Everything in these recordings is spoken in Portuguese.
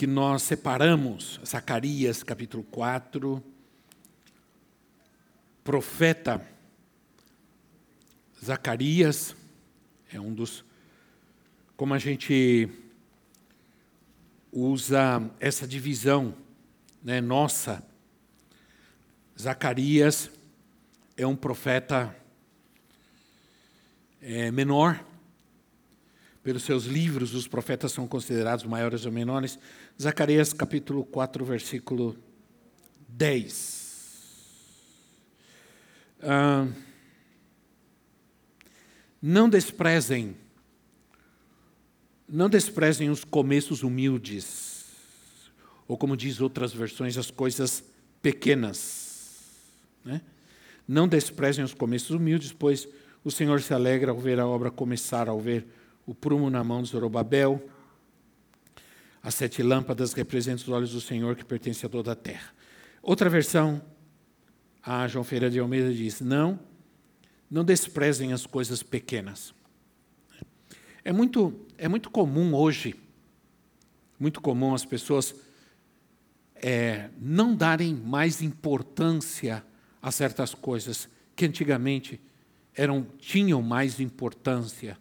que nós separamos, Zacarias capítulo 4, profeta Zacarias é um dos como a gente usa essa divisão, né, nossa. Zacarias é um profeta é, menor, pelos seus livros, os profetas são considerados maiores ou menores. Zacarias capítulo 4, versículo 10. Ah, não desprezem, não desprezem os começos humildes, ou como diz outras versões, as coisas pequenas. Né? Não desprezem os começos humildes, pois o Senhor se alegra ao ver a obra começar, ao ver o prumo na mão de Zorobabel. As sete lâmpadas representam os olhos do Senhor que pertence a toda a terra. Outra versão, a João Feira de Almeida diz: Não, não desprezem as coisas pequenas. É muito, é muito comum hoje, muito comum as pessoas é, não darem mais importância a certas coisas que antigamente eram, tinham mais importância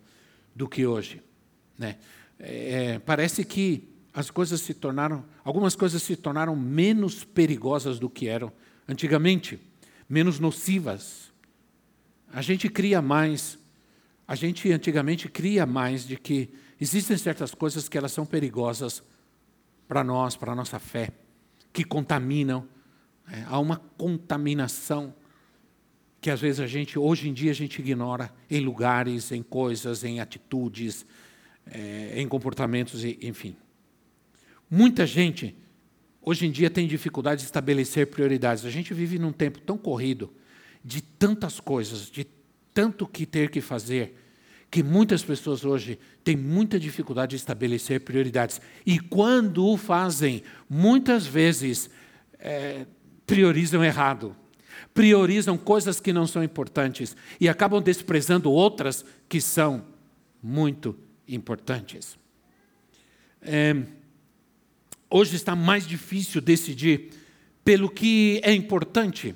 do que hoje. Né? É, parece que as coisas se tornaram, algumas coisas se tornaram menos perigosas do que eram antigamente, menos nocivas. A gente cria mais, a gente antigamente cria mais de que existem certas coisas que elas são perigosas para nós, para a nossa fé, que contaminam. É, há uma contaminação que às vezes a gente, hoje em dia, a gente ignora em lugares, em coisas, em atitudes, é, em comportamentos, enfim. Muita gente, hoje em dia, tem dificuldade de estabelecer prioridades. A gente vive num tempo tão corrido, de tantas coisas, de tanto que ter que fazer, que muitas pessoas hoje têm muita dificuldade de estabelecer prioridades. E quando o fazem, muitas vezes é, priorizam errado priorizam coisas que não são importantes e acabam desprezando outras que são muito importantes. É, hoje está mais difícil decidir pelo que é importante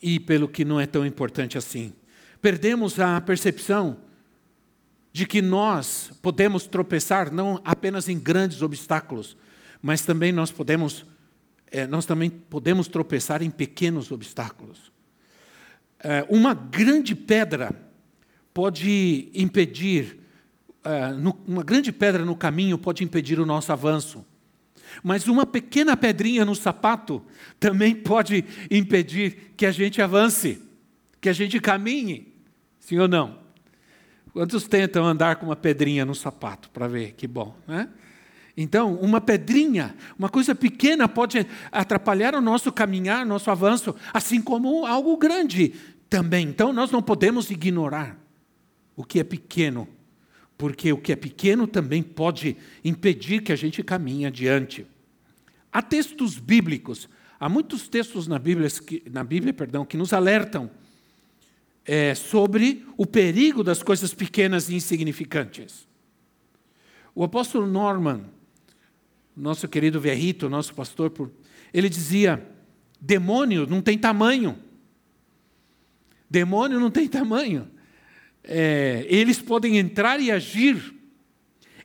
e pelo que não é tão importante assim. Perdemos a percepção de que nós podemos tropeçar não apenas em grandes obstáculos, mas também nós podemos é, nós também podemos tropeçar em pequenos obstáculos. É, uma grande pedra pode impedir, uma grande pedra no caminho pode impedir o nosso avanço. Mas uma pequena pedrinha no sapato também pode impedir que a gente avance, que a gente caminhe. Sim ou não? Quantos tentam andar com uma pedrinha no sapato para ver que bom, né? Então, uma pedrinha, uma coisa pequena pode atrapalhar o nosso caminhar, nosso avanço, assim como algo grande também. Então, nós não podemos ignorar o que é pequeno, porque o que é pequeno também pode impedir que a gente caminhe adiante. Há textos bíblicos, há muitos textos na Bíblia, na Bíblia perdão, que nos alertam é, sobre o perigo das coisas pequenas e insignificantes. O apóstolo Norman, nosso querido Verrito, nosso pastor, ele dizia: demônio não tem tamanho. Demônio não tem tamanho. É, eles podem entrar e agir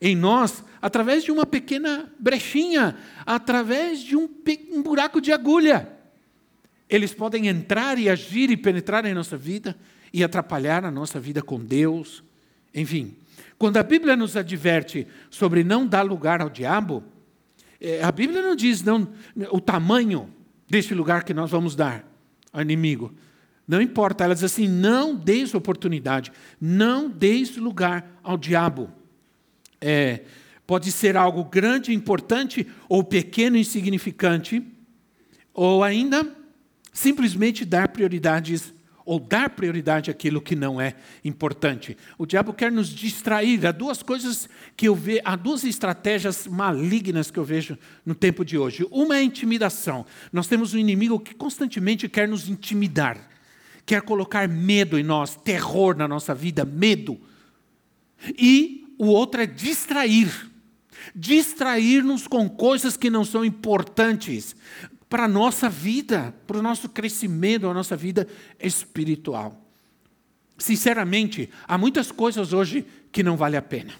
em nós através de uma pequena brechinha, através de um, um buraco de agulha. Eles podem entrar e agir e penetrar em nossa vida e atrapalhar a nossa vida com Deus. Enfim, quando a Bíblia nos adverte sobre não dar lugar ao diabo, é, a Bíblia não diz não, o tamanho deste lugar que nós vamos dar ao inimigo. Não importa, ela diz assim: não deis oportunidade, não deis lugar ao diabo. É, pode ser algo grande, importante, ou pequeno, insignificante, ou ainda simplesmente dar prioridades ou dar prioridade àquilo que não é importante. O diabo quer nos distrair. Há duas coisas que eu vejo, há duas estratégias malignas que eu vejo no tempo de hoje. Uma é a intimidação. Nós temos um inimigo que constantemente quer nos intimidar, quer colocar medo em nós, terror na nossa vida, medo. E o outro é distrair. Distrair-nos com coisas que não são importantes para a nossa vida, para o nosso crescimento, a nossa vida espiritual. Sinceramente, há muitas coisas hoje que não vale a pena.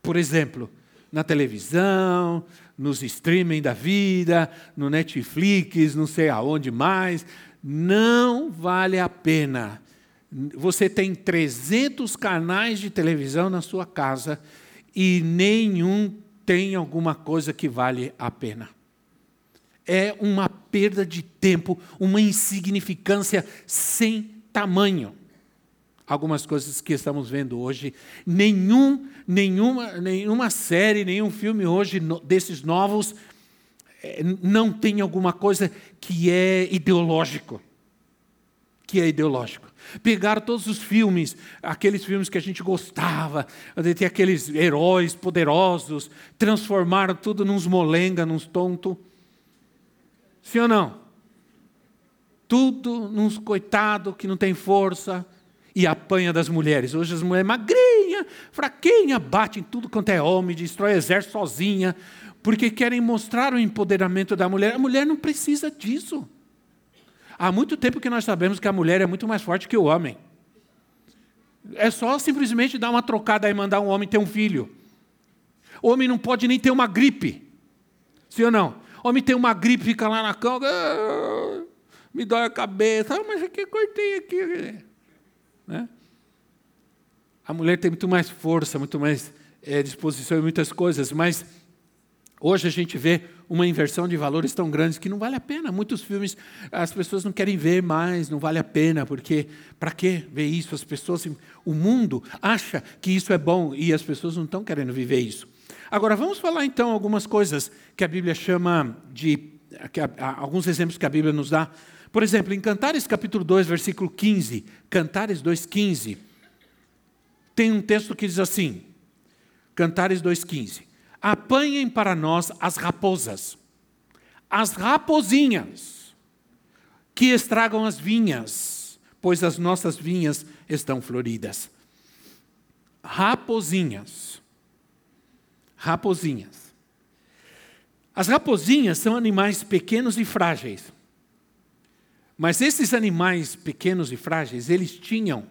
Por exemplo, na televisão, nos streaming da vida, no Netflix, não sei aonde mais, não vale a pena. Você tem 300 canais de televisão na sua casa e nenhum tem alguma coisa que vale a pena é uma perda de tempo, uma insignificância sem tamanho. Algumas coisas que estamos vendo hoje, nenhum, nenhuma, nenhuma série, nenhum filme hoje desses novos não tem alguma coisa que é ideológico. Que é ideológico. Pegaram todos os filmes, aqueles filmes que a gente gostava, ter aqueles heróis poderosos, transformaram tudo nos molenga, nos tontos Sim ou não? Tudo nos coitado que não tem força e apanha das mulheres. Hoje as mulheres magrinha, fraquinha, batem tudo quanto é homem, destrói exército sozinha, porque querem mostrar o empoderamento da mulher. A mulher não precisa disso. Há muito tempo que nós sabemos que a mulher é muito mais forte que o homem. É só simplesmente dar uma trocada e mandar um homem ter um filho. O homem não pode nem ter uma gripe. Sim ou não? Homem tem uma gripe, fica lá na cama, ah, me dói a cabeça, ah, mas aqui cortei aqui. Né? A mulher tem muito mais força, muito mais é, disposição em muitas coisas, mas hoje a gente vê uma inversão de valores tão grandes que não vale a pena. Muitos filmes as pessoas não querem ver mais, não vale a pena, porque para que ver isso? As pessoas, o mundo acha que isso é bom e as pessoas não estão querendo viver isso. Agora, vamos falar então algumas coisas que a Bíblia chama de. alguns exemplos que a Bíblia nos dá. Por exemplo, em Cantares capítulo 2, versículo 15, Cantares 2,15, tem um texto que diz assim: Cantares 2,15: Apanhem para nós as raposas, as rapozinhas, que estragam as vinhas, pois as nossas vinhas estão floridas. Rapozinhas raposinhas. As raposinhas são animais pequenos e frágeis. Mas esses animais pequenos e frágeis, eles tinham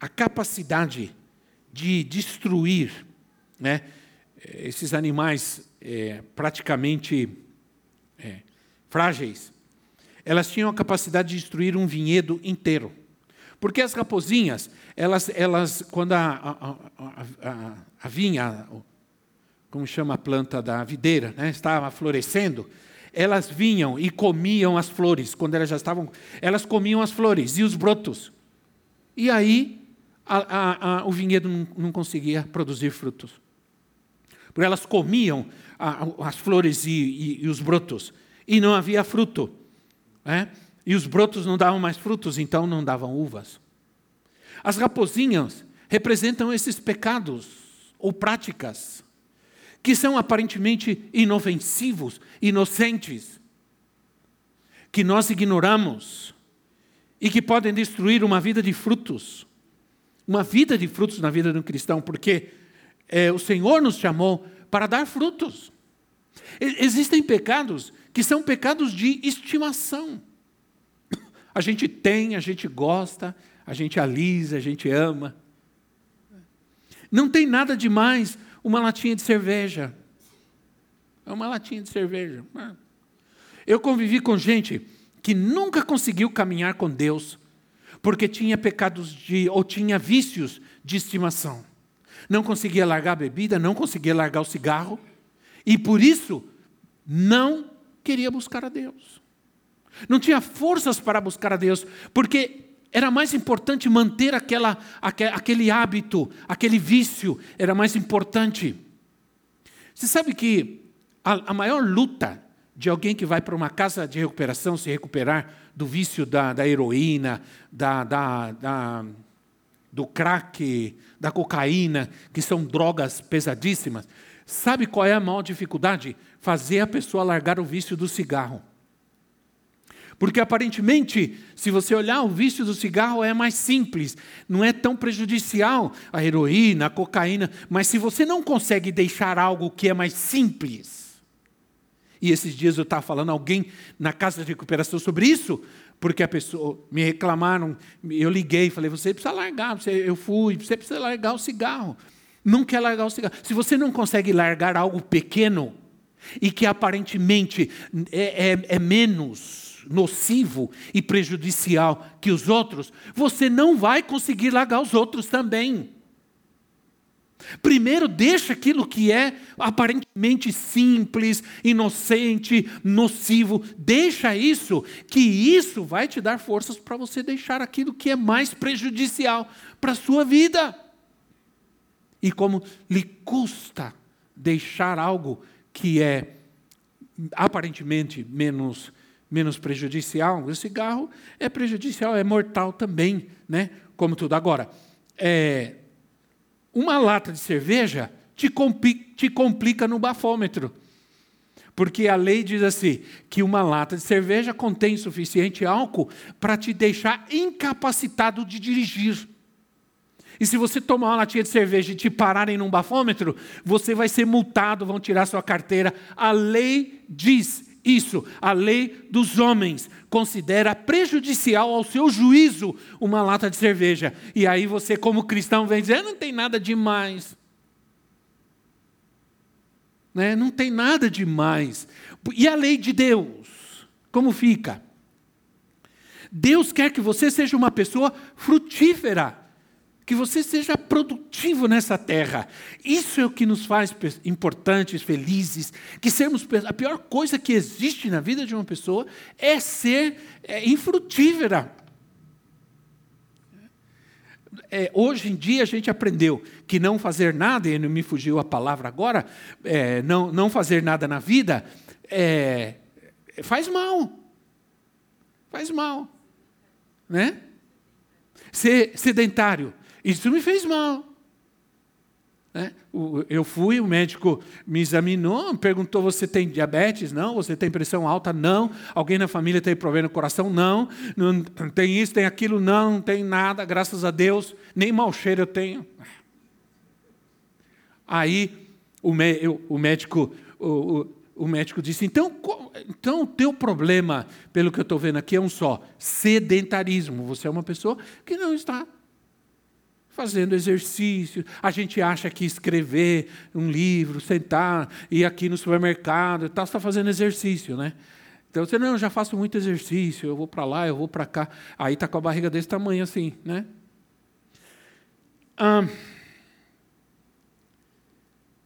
a capacidade de destruir, né? Esses animais é, praticamente é, frágeis, elas tinham a capacidade de destruir um vinhedo inteiro. Porque as raposinhas, elas, elas quando a, a, a, a vinha, como chama a planta da videira, né? estava florescendo, elas vinham e comiam as flores, quando elas já estavam, elas comiam as flores e os brotos. E aí o vinhedo não, não, conseguia produzir frutos. Porque elas comiam as flores e, e, e, os brotos, e não havia fruto. Né? E os brotos não davam mais frutos, então não davam uvas. As raposinhas representam esses pecados ou práticas que são aparentemente inofensivos, inocentes, que nós ignoramos e que podem destruir uma vida de frutos, uma vida de frutos na vida de um cristão, porque é, o Senhor nos chamou para dar frutos. Existem pecados que são pecados de estimação. A gente tem, a gente gosta, a gente alisa, a gente ama. Não tem nada demais uma latinha de cerveja. É uma latinha de cerveja. Eu convivi com gente que nunca conseguiu caminhar com Deus porque tinha pecados de ou tinha vícios de estimação. Não conseguia largar a bebida, não conseguia largar o cigarro e por isso não queria buscar a Deus. Não tinha forças para buscar a Deus, porque era mais importante manter aquela, aquele hábito, aquele vício, era mais importante. Você sabe que a, a maior luta de alguém que vai para uma casa de recuperação se recuperar do vício da, da heroína, da, da, da, do crack, da cocaína, que são drogas pesadíssimas. Sabe qual é a maior dificuldade? Fazer a pessoa largar o vício do cigarro. Porque aparentemente, se você olhar o vício do cigarro é mais simples, não é tão prejudicial a heroína, a cocaína, mas se você não consegue deixar algo que é mais simples, e esses dias eu estava falando alguém na casa de recuperação sobre isso, porque a pessoa me reclamaram, eu liguei falei, você precisa largar, você, eu fui, você precisa largar o cigarro. Não quer largar o cigarro. Se você não consegue largar algo pequeno e que aparentemente é, é, é menos nocivo e prejudicial que os outros, você não vai conseguir largar os outros também. Primeiro, deixa aquilo que é aparentemente simples, inocente, nocivo, deixa isso, que isso vai te dar forças para você deixar aquilo que é mais prejudicial para a sua vida. E como lhe custa deixar algo que é aparentemente menos menos prejudicial. O cigarro é prejudicial, é mortal também, né? Como tudo. Agora, é, uma lata de cerveja te, te complica no bafômetro. Porque a lei diz assim: que uma lata de cerveja contém suficiente álcool para te deixar incapacitado de dirigir. E se você tomar uma latinha de cerveja e te pararem num bafômetro, você vai ser multado, vão tirar sua carteira. A lei diz isso, a lei dos homens considera prejudicial ao seu juízo uma lata de cerveja. E aí você, como cristão, vem dizer: não tem nada demais. Né? Não tem nada demais. E a lei de Deus? Como fica? Deus quer que você seja uma pessoa frutífera que você seja produtivo nessa terra. Isso é o que nos faz importantes, felizes, que sermos a pior coisa que existe na vida de uma pessoa é ser é, infrutífera. É, hoje em dia a gente aprendeu que não fazer nada, e não me fugiu a palavra agora, é, não, não fazer nada na vida é, faz mal. Faz mal. Né? Ser sedentário isso me fez mal. Né? Eu fui, o médico me examinou, perguntou: você tem diabetes? Não. Você tem pressão alta? Não. Alguém na família tem problema no coração? Não. Não tem isso, tem aquilo? Não, não tem nada, graças a Deus. Nem mau cheiro eu tenho. Aí o, médico, o, o médico disse: então, então o teu problema, pelo que eu estou vendo aqui, é um só: sedentarismo. Você é uma pessoa que não está fazendo exercício. A gente acha que escrever um livro, sentar, ir aqui no supermercado tal, está fazendo exercício, né? Então você, não, eu já faço muito exercício, eu vou para lá, eu vou para cá. Aí está com a barriga desse tamanho assim, né?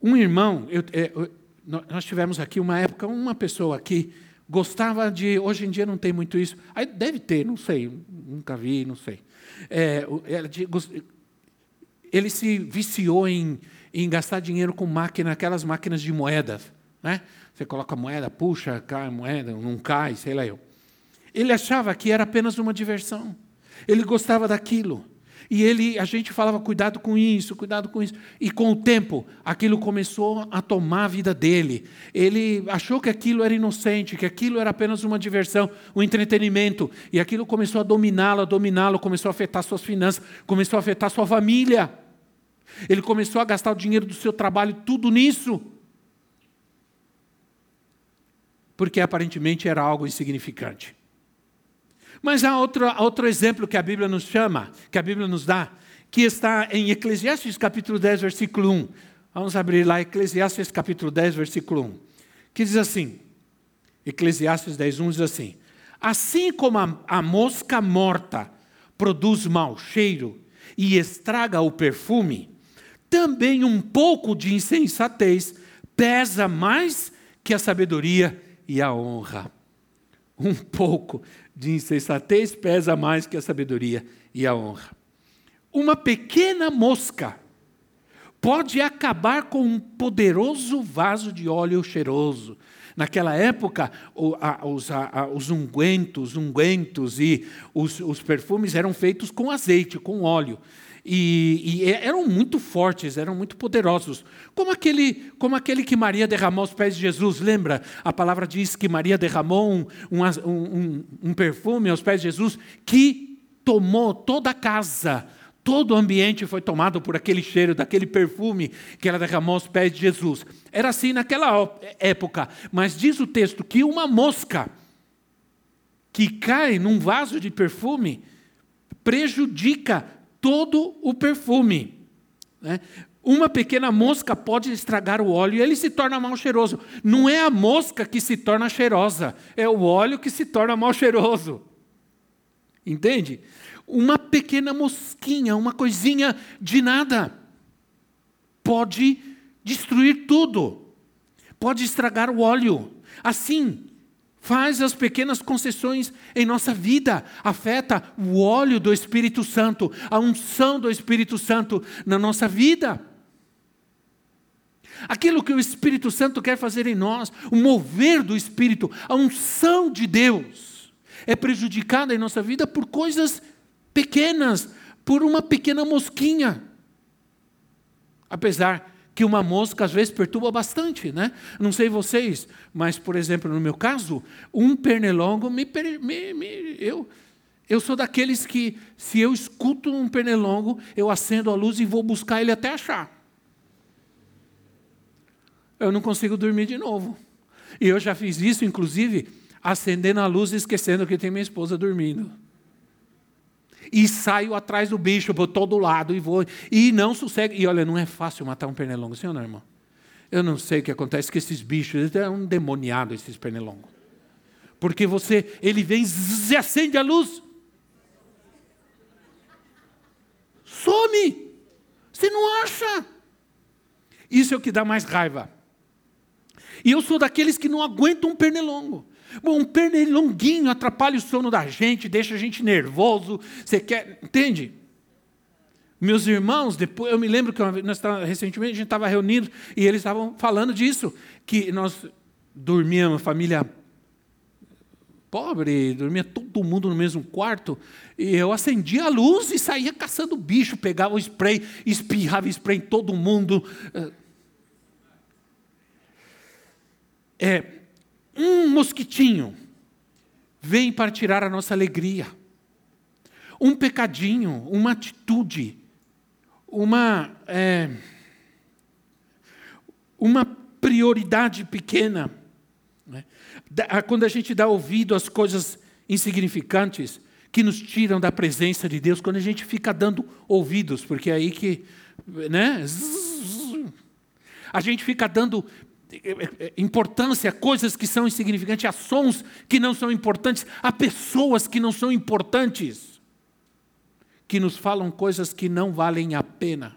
um irmão, eu, é, eu, nós tivemos aqui uma época, uma pessoa aqui gostava de. Hoje em dia não tem muito isso. Aí deve ter, não sei, nunca vi, não sei. É, ele se viciou em, em gastar dinheiro com máquina, aquelas máquinas de moedas. Né? Você coloca moeda, puxa, cai moeda, não cai, sei lá eu. Ele achava que era apenas uma diversão. Ele gostava daquilo. E ele, a gente falava, cuidado com isso, cuidado com isso. E com o tempo, aquilo começou a tomar a vida dele. Ele achou que aquilo era inocente, que aquilo era apenas uma diversão, um entretenimento. E aquilo começou a dominá-lo, a dominá-lo, começou a afetar suas finanças, começou a afetar sua família. Ele começou a gastar o dinheiro do seu trabalho tudo nisso. Porque aparentemente era algo insignificante. Mas há outro, outro exemplo que a Bíblia nos chama, que a Bíblia nos dá, que está em Eclesiastes capítulo 10, versículo 1. Vamos abrir lá Eclesiastes capítulo 10, versículo 1. Que diz assim: Eclesiastes 10, 1 diz assim: Assim como a, a mosca morta produz mau cheiro e estraga o perfume, também um pouco de insensatez pesa mais que a sabedoria e a honra. um pouco de insensatez pesa mais que a sabedoria e a honra. Uma pequena mosca pode acabar com um poderoso vaso de óleo cheiroso. Naquela época, os, os ungüentos, ungüentos e os, os perfumes eram feitos com azeite, com óleo. E, e, eram muito fortes, eram muito poderosos. Como aquele, como aquele que Maria derramou aos pés de Jesus, lembra? A palavra diz que Maria derramou um, um, um, um perfume aos pés de Jesus que tomou toda a casa, todo o ambiente foi tomado por aquele cheiro, daquele perfume que ela derramou aos pés de Jesus. Era assim naquela época, mas diz o texto que uma mosca que cai num vaso de perfume prejudica todo o perfume. Né? Uma pequena mosca pode estragar o óleo e ele se torna mal cheiroso. Não é a mosca que se torna cheirosa, é o óleo que se torna mal cheiroso. Entende? Uma pequena mosquinha, uma coisinha de nada, pode destruir tudo, pode estragar o óleo. Assim, faz as pequenas concessões em nossa vida, afeta o óleo do Espírito Santo, a unção do Espírito Santo na nossa vida. Aquilo que o Espírito Santo quer fazer em nós, o mover do Espírito, a unção de Deus, é prejudicada em nossa vida por coisas pequenas, por uma pequena mosquinha. Apesar que uma mosca às vezes perturba bastante, né? Não sei vocês, mas por exemplo no meu caso, um pernilongo me, me, me eu eu sou daqueles que se eu escuto um pernilongo, eu acendo a luz e vou buscar ele até achar. Eu não consigo dormir de novo. E eu já fiz isso, inclusive, acendendo a luz e esquecendo que tem minha esposa dormindo e saio atrás do bicho por todo lado e vou. E não sossego. E olha, não é fácil matar um pernilongo, senhor, não, irmão? Eu não sei o que acontece com esses bichos, é um demoniado esses pernilongos. Porque você, ele vem e acende a luz. Some! Você não acha? Isso é o que dá mais raiva. E eu sou daqueles que não aguentam um pernilongo. Bom, um pernilonguinho atrapalha o sono da gente, deixa a gente nervoso. Você quer. Entende? Meus irmãos, depois, eu me lembro que nós recentemente a gente estava reunido e eles estavam falando disso, que nós dormíamos, família pobre, dormia todo mundo no mesmo quarto, e eu acendia a luz e saía caçando bicho, pegava o spray, espirrava spray em todo mundo. É, um mosquitinho vem para tirar a nossa alegria. Um pecadinho, uma atitude, uma, é, uma prioridade pequena. Né? Quando a gente dá ouvido às coisas insignificantes que nos tiram da presença de Deus, quando a gente fica dando ouvidos, porque é aí que. Né? A gente fica dando importância a coisas que são insignificantes, a sons que não são importantes, a pessoas que não são importantes, que nos falam coisas que não valem a pena.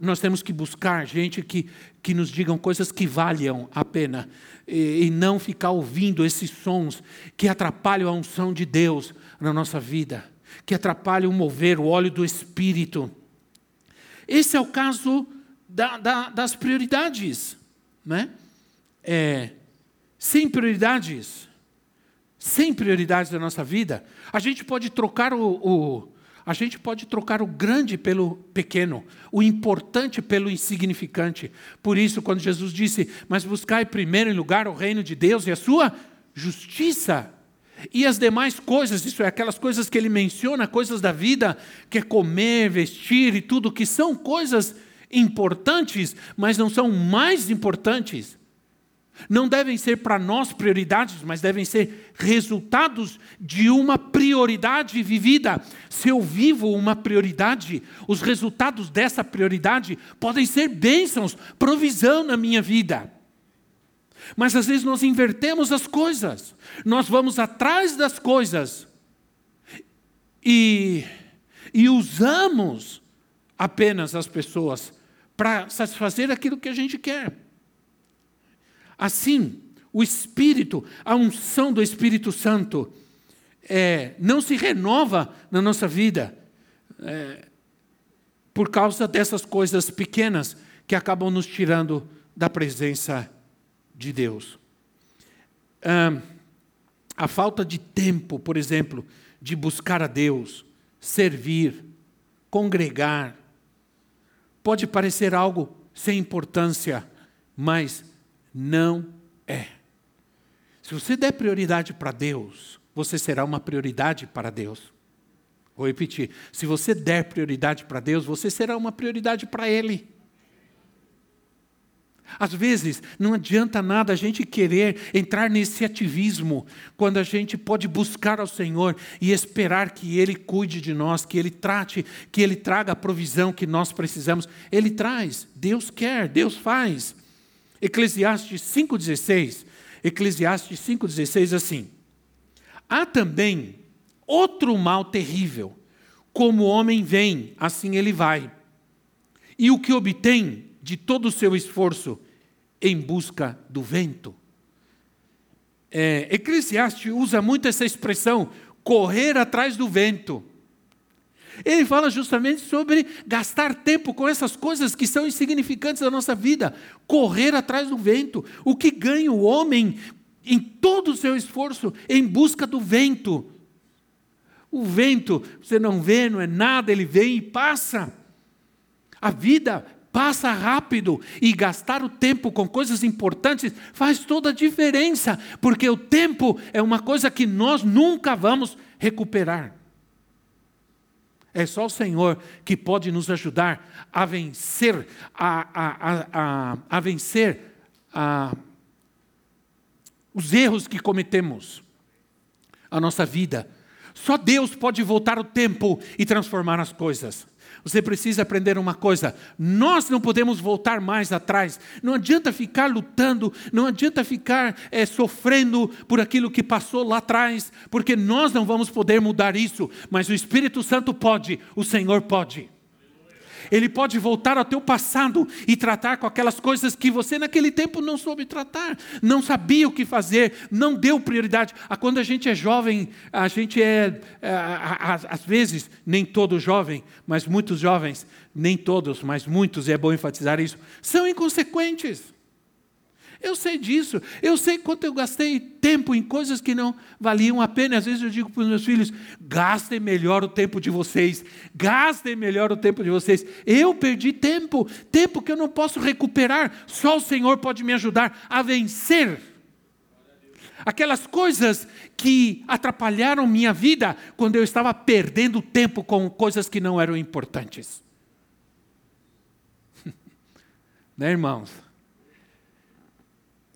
Nós temos que buscar gente que, que nos digam coisas que valham a pena e, e não ficar ouvindo esses sons que atrapalham a unção de Deus na nossa vida, que atrapalham o mover, o óleo do Espírito. Esse é o caso da, da, das prioridades né? É, sem prioridades, sem prioridades da nossa vida, a gente pode trocar o, o, a gente pode trocar o grande pelo pequeno, o importante pelo insignificante. Por isso, quando Jesus disse: "Mas buscai primeiro em lugar o reino de Deus e a sua justiça", e as demais coisas, isso é, aquelas coisas que ele menciona, coisas da vida, que é comer, vestir e tudo, que são coisas importantes, mas não são mais importantes. Não devem ser para nós prioridades, mas devem ser resultados de uma prioridade vivida. Se eu vivo uma prioridade, os resultados dessa prioridade podem ser bênçãos, provisão na minha vida. Mas às vezes nós invertemos as coisas, nós vamos atrás das coisas e, e usamos apenas as pessoas para satisfazer aquilo que a gente quer. Assim, o Espírito, a unção do Espírito Santo, é, não se renova na nossa vida é, por causa dessas coisas pequenas que acabam nos tirando da presença de Deus. Ah, a falta de tempo, por exemplo, de buscar a Deus, servir, congregar, pode parecer algo sem importância, mas não é. Se você der prioridade para Deus, você será uma prioridade para Deus. Vou repetir: se você der prioridade para Deus, você será uma prioridade para Ele. Às vezes, não adianta nada a gente querer entrar nesse ativismo, quando a gente pode buscar ao Senhor e esperar que Ele cuide de nós, que Ele trate, que Ele traga a provisão que nós precisamos. Ele traz, Deus quer, Deus faz. Eclesiastes 5,16. Eclesiastes 5,16 assim. Há também outro mal terrível. Como o homem vem, assim ele vai. E o que obtém de todo o seu esforço em busca do vento. É, Eclesiastes usa muito essa expressão, correr atrás do vento. Ele fala justamente sobre gastar tempo com essas coisas que são insignificantes da nossa vida, correr atrás do vento. O que ganha o homem em todo o seu esforço em busca do vento. O vento, você não vê, não é nada, ele vem e passa. A vida passa rápido e gastar o tempo com coisas importantes faz toda a diferença, porque o tempo é uma coisa que nós nunca vamos recuperar. É só o Senhor que pode nos ajudar a vencer, a, a, a, a vencer os erros que cometemos, a nossa vida. Só Deus pode voltar o tempo e transformar as coisas. Você precisa aprender uma coisa: nós não podemos voltar mais atrás. Não adianta ficar lutando, não adianta ficar é, sofrendo por aquilo que passou lá atrás, porque nós não vamos poder mudar isso, mas o Espírito Santo pode, o Senhor pode. Ele pode voltar ao teu passado e tratar com aquelas coisas que você naquele tempo não soube tratar, não sabia o que fazer, não deu prioridade. Ah, quando a gente é jovem, a gente é, é às vezes, nem todo jovem, mas muitos jovens, nem todos, mas muitos, e é bom enfatizar isso, são inconsequentes. Eu sei disso. Eu sei quanto eu gastei tempo em coisas que não valiam a pena. Às vezes eu digo para os meus filhos: gastem melhor o tempo de vocês. Gastem melhor o tempo de vocês. Eu perdi tempo, tempo que eu não posso recuperar. Só o Senhor pode me ajudar a vencer. Aquelas coisas que atrapalharam minha vida quando eu estava perdendo tempo com coisas que não eram importantes. né, irmãos?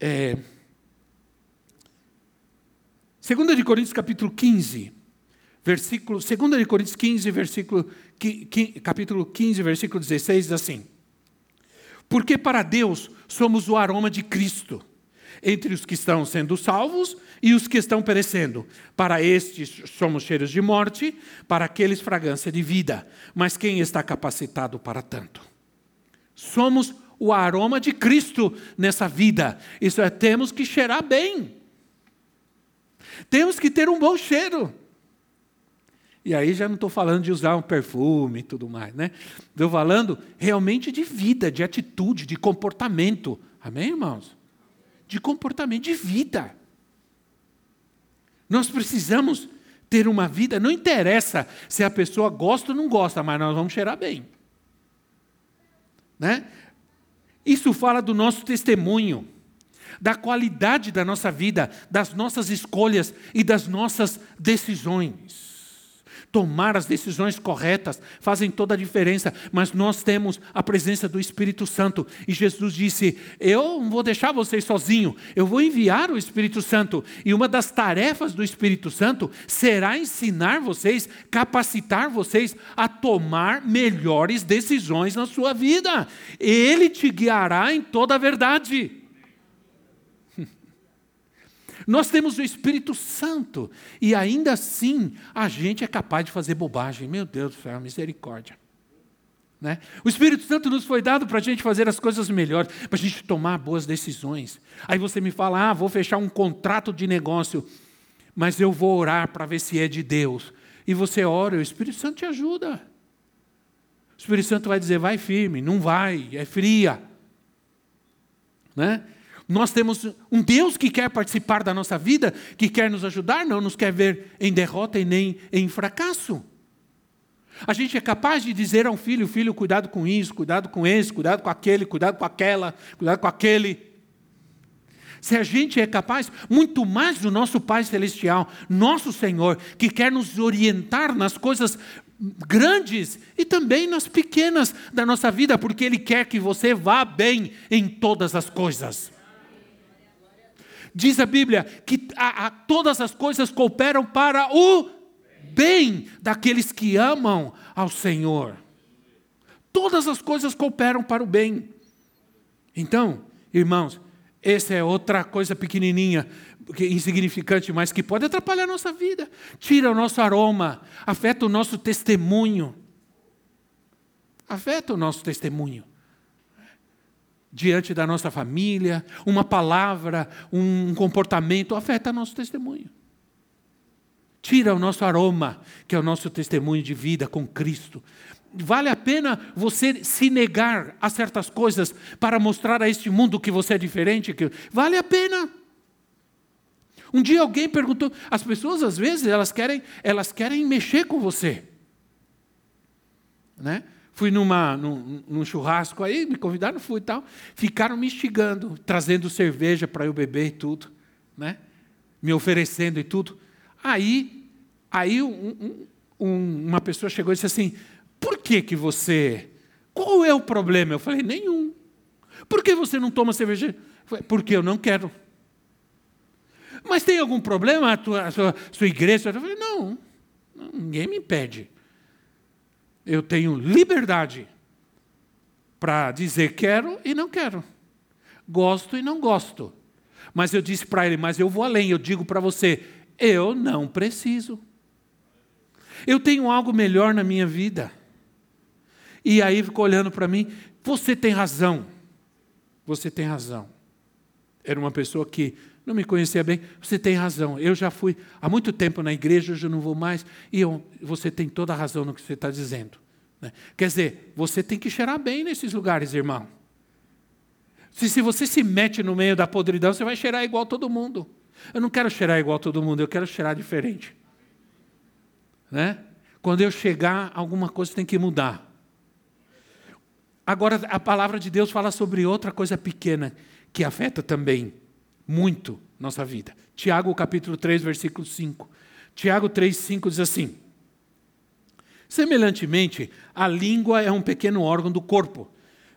É, 2 de Coríntios capítulo 15, versículo, 2 de Coríntios 15, versículo, capítulo 15, versículo 16, diz assim, porque para Deus somos o aroma de Cristo, entre os que estão sendo salvos e os que estão perecendo. Para estes somos cheiros de morte, para aqueles fragrância de vida. Mas quem está capacitado para tanto? Somos o aroma de Cristo nessa vida. Isso é, temos que cheirar bem. Temos que ter um bom cheiro. E aí já não estou falando de usar um perfume e tudo mais, né? Estou falando realmente de vida, de atitude, de comportamento. Amém, irmãos? De comportamento, de vida. Nós precisamos ter uma vida, não interessa se a pessoa gosta ou não gosta, mas nós vamos cheirar bem. Né? Isso fala do nosso testemunho, da qualidade da nossa vida, das nossas escolhas e das nossas decisões. Tomar as decisões corretas fazem toda a diferença, mas nós temos a presença do Espírito Santo. E Jesus disse: Eu não vou deixar vocês sozinhos, eu vou enviar o Espírito Santo. E uma das tarefas do Espírito Santo será ensinar vocês, capacitar vocês a tomar melhores decisões na sua vida. Ele te guiará em toda a verdade. Nós temos o Espírito Santo e ainda assim a gente é capaz de fazer bobagem. Meu Deus do céu, misericórdia. Né? O Espírito Santo nos foi dado para a gente fazer as coisas melhores, para a gente tomar boas decisões. Aí você me fala, ah, vou fechar um contrato de negócio, mas eu vou orar para ver se é de Deus. E você ora, o Espírito Santo te ajuda. O Espírito Santo vai dizer, vai firme, não vai, é fria. Né? Nós temos um Deus que quer participar da nossa vida, que quer nos ajudar, não nos quer ver em derrota e nem em fracasso. A gente é capaz de dizer a um filho: filho, cuidado com isso, cuidado com esse, cuidado com aquele, cuidado com aquela, cuidado com aquele. Se a gente é capaz, muito mais do nosso Pai Celestial, nosso Senhor, que quer nos orientar nas coisas grandes e também nas pequenas da nossa vida, porque Ele quer que você vá bem em todas as coisas. Diz a Bíblia que a, a, todas as coisas cooperam para o bem daqueles que amam ao Senhor. Todas as coisas cooperam para o bem. Então, irmãos, essa é outra coisa pequenininha, insignificante, mas que pode atrapalhar a nossa vida. Tira o nosso aroma, afeta o nosso testemunho. Afeta o nosso testemunho. Diante da nossa família, uma palavra, um comportamento afeta nosso testemunho tira o nosso aroma, que é o nosso testemunho de vida com Cristo. Vale a pena você se negar a certas coisas para mostrar a este mundo que você é diferente? Que... Vale a pena. Um dia alguém perguntou, as pessoas às vezes elas querem, elas querem mexer com você. Né? Fui numa, num, num churrasco aí, me convidaram, fui e tal. Ficaram me instigando, trazendo cerveja para eu beber e tudo. Né? Me oferecendo e tudo. Aí, aí um, um, uma pessoa chegou e disse assim: Por que que você? Qual é o problema? Eu falei: Nenhum. Por que você não toma cerveja? Porque eu não quero. Mas tem algum problema a, tua, a sua, sua igreja? Eu falei: Não, ninguém me impede. Eu tenho liberdade para dizer quero e não quero, gosto e não gosto. Mas eu disse para ele: Mas eu vou além. Eu digo para você: eu não preciso. Eu tenho algo melhor na minha vida. E aí ficou olhando para mim, você tem razão. Você tem razão. Era uma pessoa que não me conhecia bem. Você tem razão. Eu já fui há muito tempo na igreja, hoje eu não vou mais. E eu, você tem toda a razão no que você está dizendo. Né? Quer dizer, você tem que cheirar bem nesses lugares, irmão. Se, se você se mete no meio da podridão, você vai cheirar igual todo mundo. Eu não quero cheirar igual todo mundo, eu quero cheirar diferente. Né? Quando eu chegar, alguma coisa tem que mudar. Agora, a palavra de Deus fala sobre outra coisa pequena que afeta também muito nossa vida. Tiago, capítulo 3, versículo 5. Tiago 3, 5 diz assim: Semelhantemente, a língua é um pequeno órgão do corpo,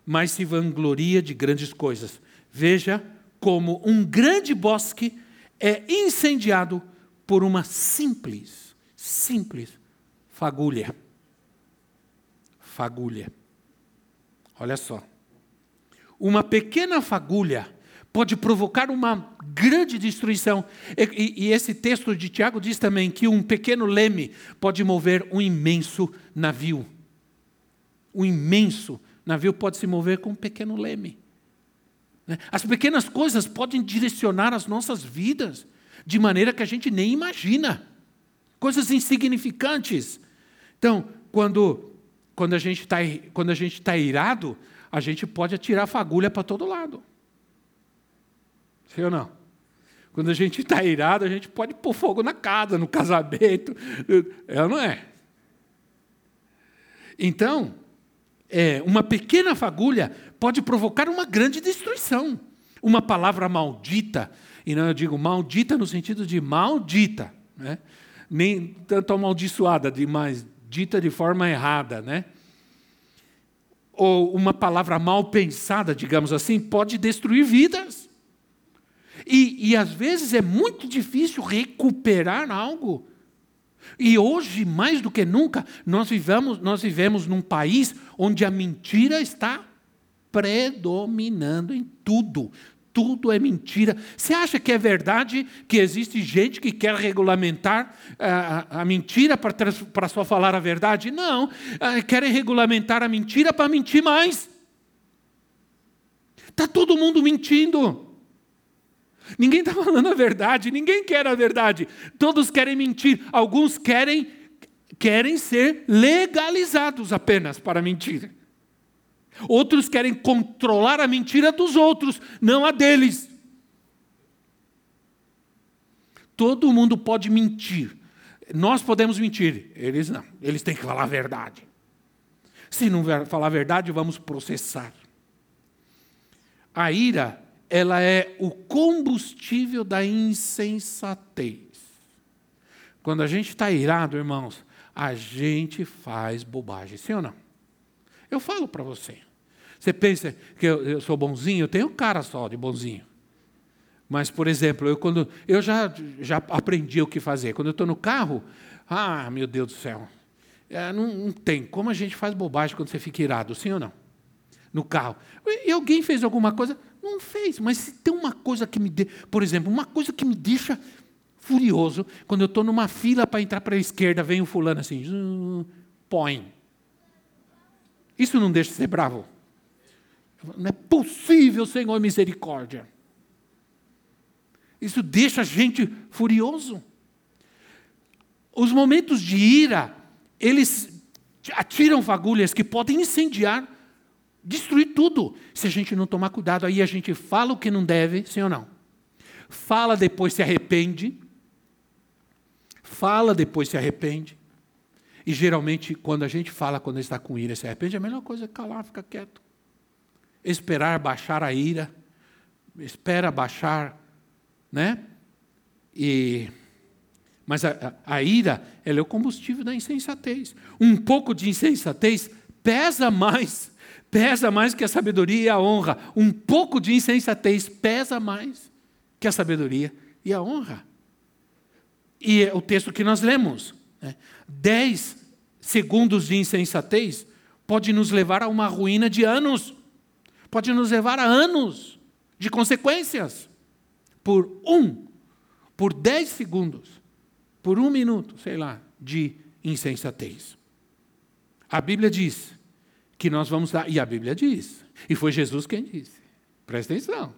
mas se vangloria de grandes coisas. Veja como um grande bosque é incendiado por uma simples, simples fagulha. Fagulha. Olha só. Uma pequena fagulha pode provocar uma grande destruição. E, e, esse texto de Tiago diz também que um pequeno leme pode mover um imenso navio. Um imenso navio pode se mover com um pequeno leme. Né? As pequenas coisas podem direcionar as nossas vidas de maneira que a gente nem imagina. Coisas insignificantes. Então, quando, quando a gente está tá irado, a gente pode atirar fagulha para todo lado. Sim ou não? Quando a gente está irado, a gente pode pôr fogo na casa, no casamento. É ou não é? Então, é, uma pequena fagulha pode provocar uma grande destruição. Uma palavra maldita, e não eu digo maldita no sentido de maldita, né? nem tanto amaldiçoada, mas dita de forma errada, né? Ou uma palavra mal pensada, digamos assim, pode destruir vidas. E, e às vezes é muito difícil recuperar algo e hoje, mais do que nunca, nós vivemos, nós vivemos num país onde a mentira está predominando em tudo. tudo é mentira. Você acha que é verdade que existe gente que quer regulamentar uh, a, mentira para só falar a verdade? Não. Uh, querem regulamentar a mentira para mentir mais. Está todo mundo mentindo. Ninguém está falando a verdade, ninguém quer a verdade. Todos querem mentir. Alguns querem, querem ser legalizados apenas para mentir. Outros querem controlar a mentira dos outros, não a deles. Todo mundo pode mentir. Nós podemos mentir, eles não. Eles têm que falar a verdade. Se não falar a verdade, vamos processar. A ira, ela é o combustível da insensatez. Quando a gente está irado, irmãos, a gente faz bobagem, sim ou não? Eu falo para você. Você pensa que eu, eu, sou bonzinho? Eu tenho cara só de bonzinho. Mas, por exemplo, eu, quando, eu já, já aprendi o que fazer. Quando eu estou no carro, ah, meu Deus do céu, é, não, não, tem. Como a gente faz bobagem quando você fica irado, sim ou não? No carro. E alguém fez alguma coisa? Não fez, mas se tem uma coisa que me. De... Por exemplo, uma coisa que me deixa furioso, quando eu estou numa fila para entrar para a esquerda, vem um fulano assim, põe. Isso não deixa de ser bravo? Não é possível, Senhor, misericórdia. Isso deixa a gente furioso. Os momentos de ira, eles atiram fagulhas que podem incendiar, destruir tudo. Se a gente não tomar cuidado, aí a gente fala o que não deve, sim ou não? Fala depois se arrepende. Fala depois se arrepende. E geralmente, quando a gente fala, quando está com ira, se arrepende, a melhor coisa é calar, ficar quieto esperar baixar a ira, espera baixar, né? E, mas a, a, ira, ela é o combustível da insensatez. Um pouco de insensatez pesa mais, pesa mais que a sabedoria e a honra. Um pouco de insensatez pesa mais que a sabedoria e a honra. E é o texto que nós lemos. Né? Dez segundos de insensatez pode nos levar a uma ruína de anos pode nos levar a anos de consequências. Por um, por dez segundos, por um minuto, sei lá, de insensatez. A Bíblia diz que nós vamos dar, e a Bíblia diz, e foi Jesus quem disse, presta atenção.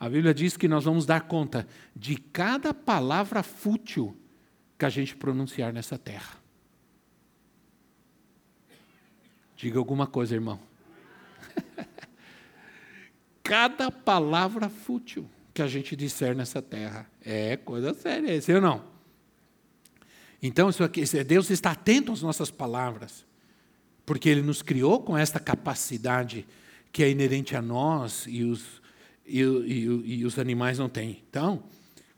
A Bíblia diz que nós vamos dar conta de cada palavra fútil que a gente pronunciar nessa terra. Diga alguma coisa, irmão cada palavra fútil que a gente disser nessa terra. É coisa séria, esse ou não? Então, isso aqui, Deus está atento às nossas palavras, porque Ele nos criou com esta capacidade que é inerente a nós e os, e, e, e os animais não têm. Então,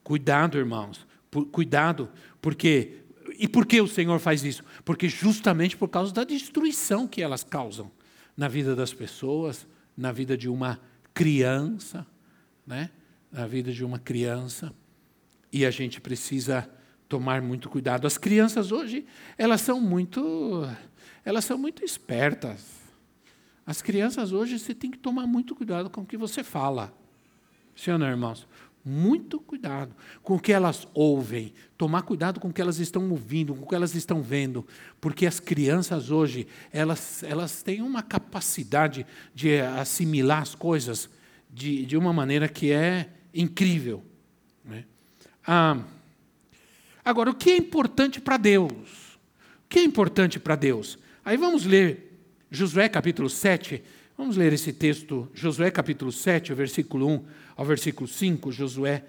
cuidado, irmãos, por, cuidado, porque. E por que o Senhor faz isso? Porque justamente por causa da destruição que elas causam na vida das pessoas, na vida de uma criança, né? na vida de uma criança, e a gente precisa tomar muito cuidado. As crianças hoje, elas são muito, elas são muito espertas. As crianças hoje, você tem que tomar muito cuidado com o que você fala. Sim ou irmãos? Muito cuidado com o que elas ouvem, tomar cuidado com o que elas estão ouvindo, com o que elas estão vendo, porque as crianças hoje, elas, elas têm uma capacidade de assimilar as coisas de, de uma maneira que é incrível. Né? Ah, agora, o que é importante para Deus? Que é importante para Deus? Aí vamos ler Josué capítulo 7, vamos ler esse texto, Josué capítulo 7, o versículo 1 ao versículo 5, Josué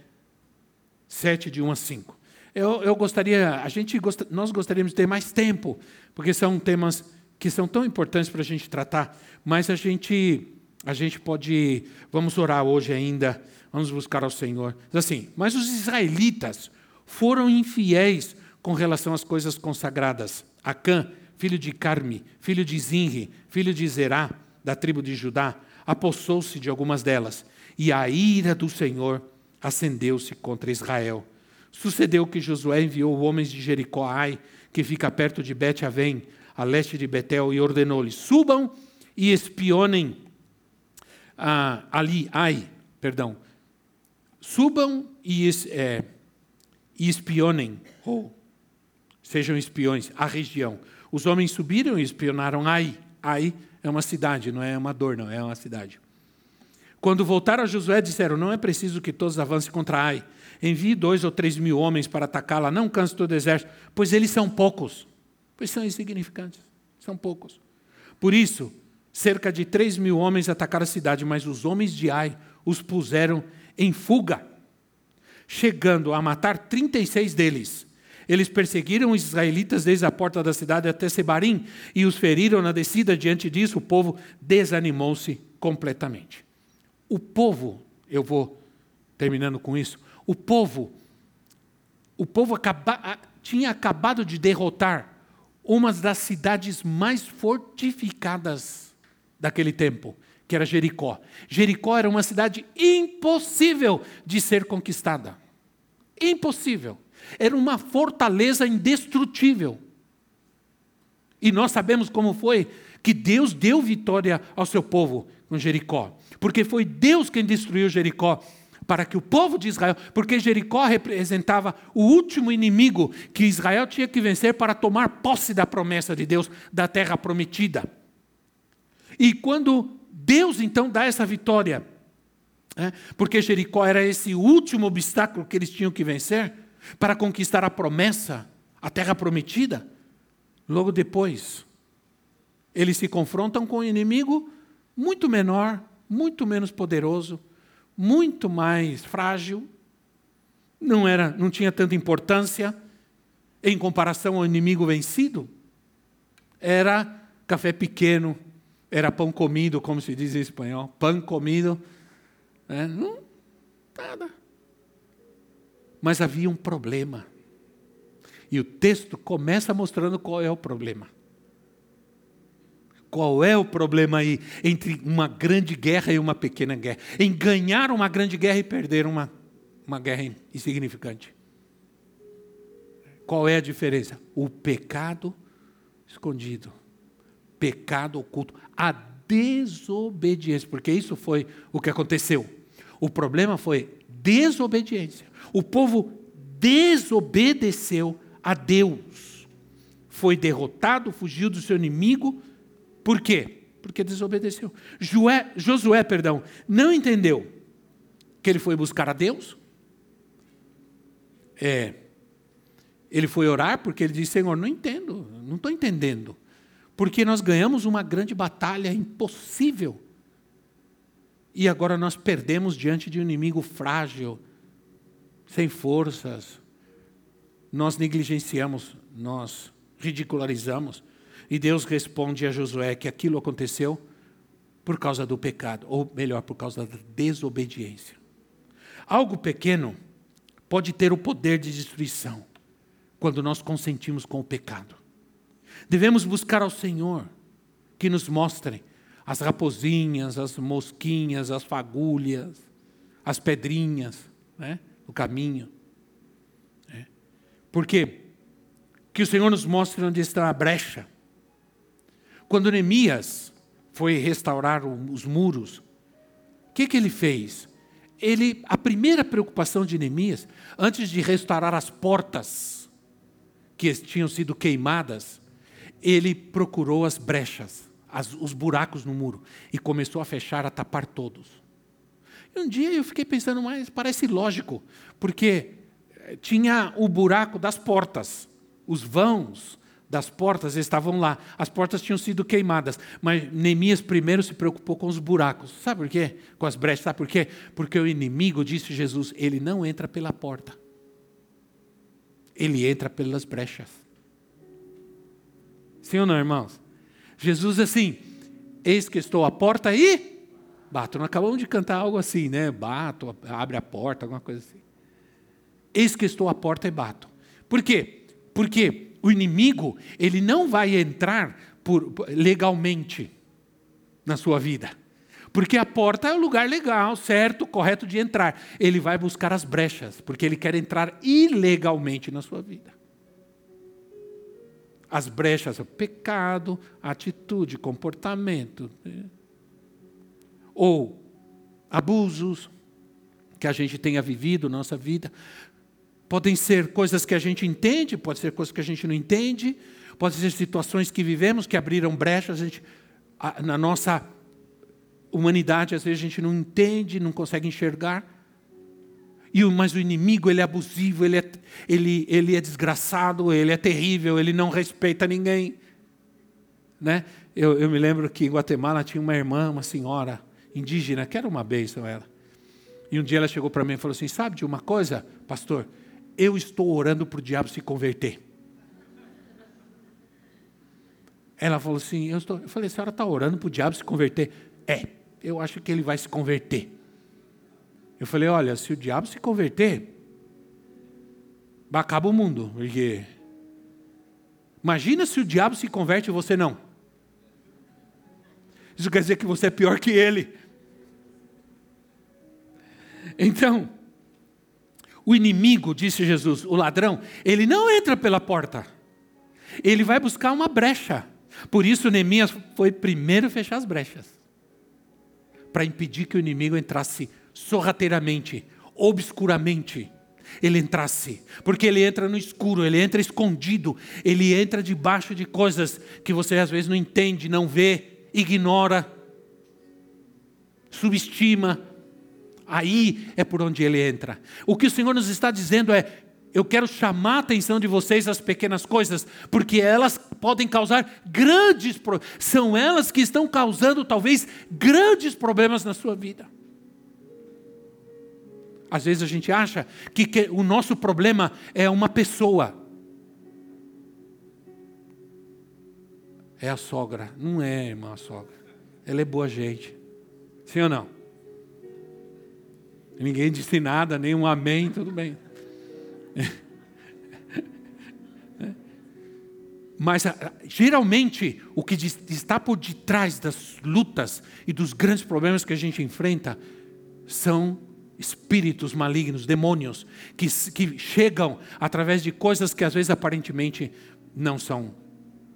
7, de 1 a 5. Eu, eu gostaria, a gente gost, nós gostaríamos de ter mais tempo, porque são temas que são tão importantes para a gente tratar, mas a gente, a gente pode, vamos orar hoje ainda, vamos buscar ao Senhor. Assim, mas os israelitas foram infiéis com relação às coisas consagradas. Acã, filho de Carme, filho de Zinri, filho de Zerá, da tribo de Judá, apossou-se de algumas delas e a ira do Senhor acendeu-se contra Israel. Sucedeu que Josué enviou homens de Jericó Ai, que fica perto de Bet-Avém, a leste de Betel, e ordenou-lhes: subam e espionem ah, ali, Ai, perdão, subam e, é, e espionem, ou sejam espiões, a região. Os homens subiram e espionaram Ai. Ai é uma cidade, não é uma dor, não, é uma cidade. Quando voltaram a Josué, disseram: Não é preciso que todos avancem contra Ai. Envie dois ou três mil homens para atacá-la, não canse todo o exército, pois eles são poucos. Pois são insignificantes, são poucos. Por isso, cerca de três mil homens atacaram a cidade, mas os homens de Ai os puseram em fuga, chegando a matar 36 deles. Eles perseguiram os israelitas desde a porta da cidade até Sebarim e os feriram na descida. Diante disso, o povo desanimou-se completamente. O povo, eu vou terminando com isso, o povo, o povo acaba, tinha acabado de derrotar uma das cidades mais fortificadas daquele tempo, que era Jericó. Jericó era uma cidade impossível de ser conquistada. Impossível. Era uma fortaleza indestrutível. E nós sabemos como foi que Deus deu vitória ao seu povo com Jericó. Porque foi Deus quem destruiu Jericó para que o povo de Israel, porque Jericó representava o último inimigo que Israel tinha que vencer para tomar posse da promessa de Deus, da terra prometida. E quando Deus então dá essa vitória, né, porque Jericó era esse último obstáculo que eles tinham que vencer, para conquistar a promessa, a terra prometida. Logo depois, eles se confrontam com um inimigo muito menor, muito menos poderoso, muito mais frágil, não era, não tinha tanta importância em comparação ao inimigo vencido. Era café pequeno, era pão comido, como se diz em espanhol, pão comido, né? não nada. Mas havia um problema. E o texto começa mostrando qual é o problema. Qual é o problema aí entre uma grande guerra e uma pequena guerra? Em ganhar uma grande guerra e perder uma, uma guerra insignificante. Qual é a diferença? O pecado escondido, pecado oculto, a desobediência, porque isso foi o que aconteceu. O problema foi desobediência. O povo desobedeceu a Deus. Foi derrotado, fugiu do seu inimigo. Por quê? Porque desobedeceu. Joé, Josué, perdão, não entendeu que ele foi buscar a Deus. É, ele foi orar porque ele disse: Senhor, não entendo, não estou entendendo. Porque nós ganhamos uma grande batalha impossível. E agora nós perdemos diante de um inimigo frágil, sem forças. Nós negligenciamos, nós ridicularizamos. E Deus responde a Josué que aquilo aconteceu por causa do pecado, ou melhor, por causa da desobediência. Algo pequeno pode ter o poder de destruição quando nós consentimos com o pecado. Devemos buscar ao Senhor que nos mostre as raposinhas, as mosquinhas, as fagulhas, as pedrinhas, né? o caminho. É. Por quê? Que o Senhor nos mostre onde está a brecha. Quando Neemias foi restaurar os muros, o que, que ele fez? Ele, a primeira preocupação de Neemias, antes de restaurar as portas que tinham sido queimadas, ele procurou as brechas, as, os buracos no muro, e começou a fechar, a tapar todos. E um dia eu fiquei pensando, mas parece lógico, porque eh, tinha o buraco das portas, os vãos das portas estavam lá. As portas tinham sido queimadas, mas Neemias primeiro se preocupou com os buracos. Sabe por quê? Com as brechas. Sabe por quê? Porque o inimigo, disse Jesus, ele não entra pela porta. Ele entra pelas brechas. Sim ou não, irmãos? Jesus assim, eis que estou à porta e bato. Nós acabamos de cantar algo assim, né? Bato, abre a porta, alguma coisa assim. Eis que estou à porta e bato. Por quê? Porque o inimigo, ele não vai entrar por, legalmente na sua vida. Porque a porta é o lugar legal, certo, correto de entrar. Ele vai buscar as brechas, porque ele quer entrar ilegalmente na sua vida. As brechas, o pecado, atitude, comportamento. Né? ou abusos, que a gente tenha vivido nossa vida. Podem ser coisas que a gente entende, pode ser coisas que a gente não entende, pode ser situações que vivemos que abriram brechas a gente, a, na nossa humanidade, às vezes a gente não entende, não consegue enxergar. E o, mas o inimigo ele é abusivo, ele é, ele, ele é desgraçado, ele é terrível, ele não respeita ninguém. Né? Eu, eu me lembro que em Guatemala tinha uma irmã, uma senhora indígena, que era uma bênção ela. E um dia ela chegou para mim e falou assim: Sabe de uma coisa, pastor? Eu estou orando para o diabo se converter. Ela falou assim: Eu, estou... eu falei, a senhora está orando para o diabo se converter? É, eu acho que ele vai se converter. Eu falei: Olha, se o diabo se converter, acaba o mundo. Porque. Imagina se o diabo se converte e você não. Isso quer dizer que você é pior que ele. Então, o inimigo, disse Jesus, o ladrão, ele não entra pela porta. Ele vai buscar uma brecha. Por isso Neemias foi primeiro fechar as brechas. Para impedir que o inimigo entrasse sorrateiramente, obscuramente. Ele entrasse, porque ele entra no escuro, ele entra escondido, ele entra debaixo de coisas que você às vezes não entende, não vê, ignora, subestima, Aí é por onde ele entra. O que o Senhor nos está dizendo é: eu quero chamar a atenção de vocês às pequenas coisas, porque elas podem causar grandes problemas. São elas que estão causando talvez grandes problemas na sua vida. Às vezes a gente acha que, que o nosso problema é uma pessoa. É a sogra. Não é, irmã, a sogra. Ela é boa gente. Sim ou não? Ninguém disse nada, nem um amém, tudo bem. Mas geralmente o que está por detrás das lutas e dos grandes problemas que a gente enfrenta são espíritos malignos, demônios, que, que chegam através de coisas que às vezes aparentemente não são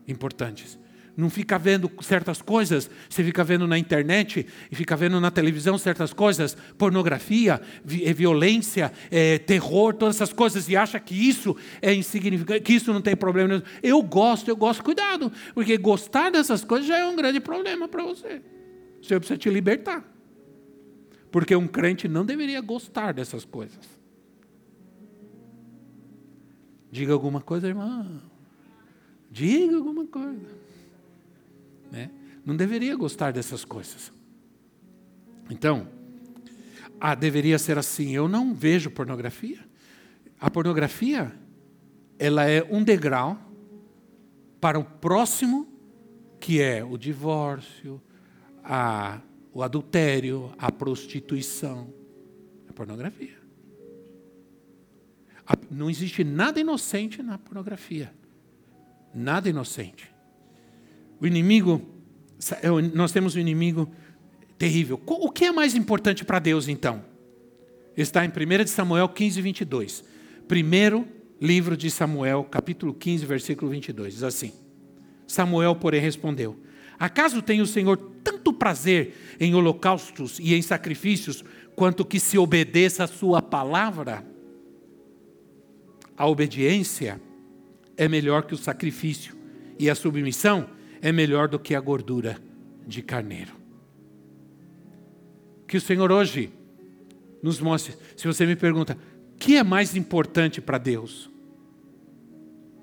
importantes não fica vendo certas coisas, você fica vendo na internet e fica vendo na televisão certas coisas, pornografia, é violência, é, terror, todas essas coisas, e acha que isso é insignificante, que isso não tem problema. Eu gosto, eu gosto, cuidado, porque gostar dessas coisas já é um grande problema para você. Você precisa te libertar. Porque um crente não deveria gostar dessas coisas. Diga alguma coisa, irmão. Diga alguma coisa. Né? Não deveria gostar dessas coisas. Então, ah, deveria ser assim. Eu não vejo pornografia. A pornografia, ela é um degrau para o próximo, que é o divórcio, a, o adultério, a prostituição. É pornografia. A, não existe nada inocente na pornografia. Nada inocente. O inimigo, é nós temos um inimigo terrível. O que é mais importante para Deus então? Está em 1 Samuel 15, 22. Primeiro livro de Samuel, capítulo 15, versículo 22. Diz assim: Samuel, porém, respondeu: Acaso tem o Senhor tanto prazer em holocaustos e em sacrifícios, quanto que se obedeça a Sua palavra? A obediência é melhor que o sacrifício, e a submissão é melhor do que a gordura de carneiro. Que o Senhor hoje nos mostre. Se você me pergunta, o que é mais importante para Deus?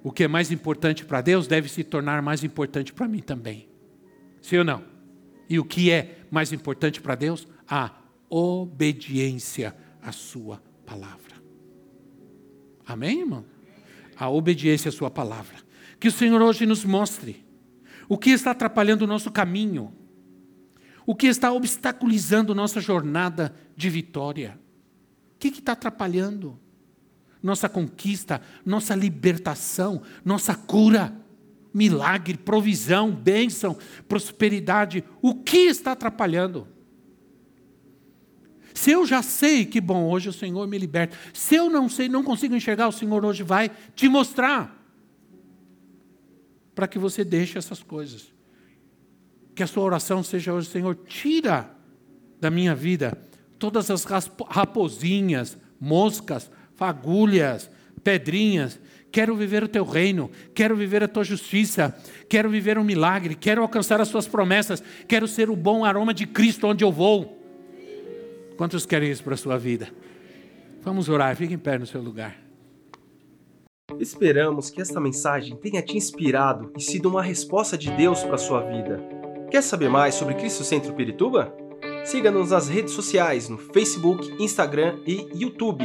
O que é mais importante para Deus deve se tornar mais importante para mim também. Sim ou não? E o que é mais importante para Deus? A obediência à Sua palavra. Amém, irmão? A obediência à Sua palavra. Que o Senhor hoje nos mostre o que está atrapalhando o nosso caminho? O que está obstaculizando nossa jornada de vitória? O que está atrapalhando? Nossa conquista, nossa libertação, nossa cura, milagre, provisão, bênção, prosperidade. O que está atrapalhando? Se eu já sei que, bom, hoje o Senhor me liberta. Se eu não sei, não consigo enxergar, o Senhor hoje vai te mostrar para que você deixe essas coisas. Que a sua oração seja hoje, Senhor, tira da minha vida todas as raposinhas, moscas, fagulhas, pedrinhas. Quero viver o teu reino, quero viver a tua justiça, quero viver um milagre, quero alcançar as tuas promessas, quero ser o bom aroma de Cristo onde eu vou. Quantos querem isso para a sua vida? Vamos orar, fique em pé no seu lugar. Esperamos que esta mensagem tenha te inspirado e sido uma resposta de Deus para a sua vida. Quer saber mais sobre Cristo Centro Pirituba? Siga-nos nas redes sociais no Facebook, Instagram e YouTube,